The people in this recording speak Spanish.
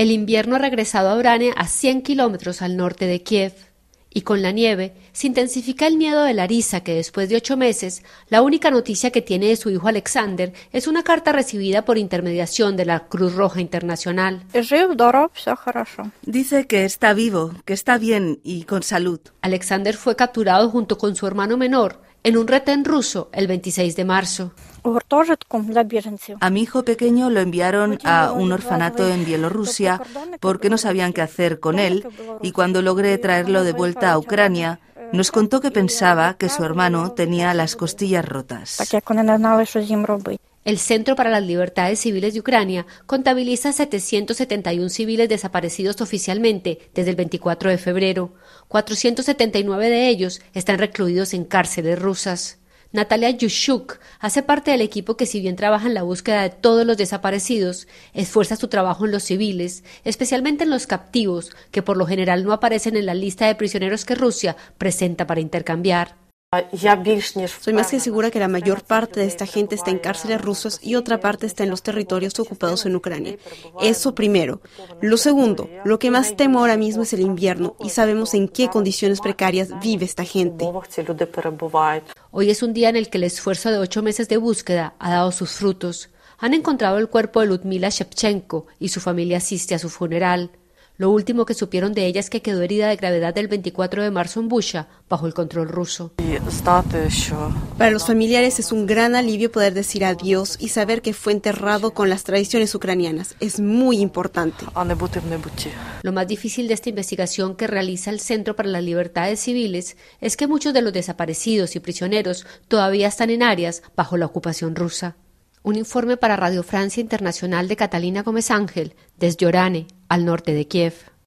El invierno ha regresado a Urania a 100 kilómetros al norte de Kiev y con la nieve se intensifica el miedo de Larisa, que después de ocho meses, la única noticia que tiene de su hijo Alexander es una carta recibida por intermediación de la Cruz Roja Internacional. Dice que está vivo, que está bien y con salud. Alexander fue capturado junto con su hermano menor en un retén ruso el 26 de marzo. A mi hijo pequeño lo enviaron a un orfanato en Bielorrusia porque no sabían qué hacer con él y cuando logré traerlo de vuelta a Ucrania, nos contó que pensaba que su hermano tenía las costillas rotas. El Centro para las Libertades Civiles de Ucrania contabiliza 771 civiles desaparecidos oficialmente desde el 24 de febrero. 479 de ellos están recluidos en cárceles rusas. Natalia Yushuk hace parte del equipo que, si bien trabaja en la búsqueda de todos los desaparecidos, esfuerza su trabajo en los civiles, especialmente en los captivos, que por lo general no aparecen en la lista de prisioneros que Rusia presenta para intercambiar. Soy más que segura que la mayor parte de esta gente está en cárceles rusas y otra parte está en los territorios ocupados en Ucrania. Eso primero. Lo segundo, lo que más temo ahora mismo es el invierno y sabemos en qué condiciones precarias vive esta gente. Hoy es un día en el que el esfuerzo de ocho meses de búsqueda ha dado sus frutos. Han encontrado el cuerpo de Ludmila Shevchenko y su familia asiste a su funeral. Lo último que supieron de ella es que quedó herida de gravedad el 24 de marzo en Busha, bajo el control ruso. Para los familiares es un gran alivio poder decir adiós y saber que fue enterrado con las tradiciones ucranianas. Es muy importante. Lo más difícil de esta investigación que realiza el Centro para las Libertades Civiles es que muchos de los desaparecidos y prisioneros todavía están en áreas bajo la ocupación rusa. Un informe para Radio Francia Internacional de Catalina Gómez Ángel, desde Orane, al norte de Kiev.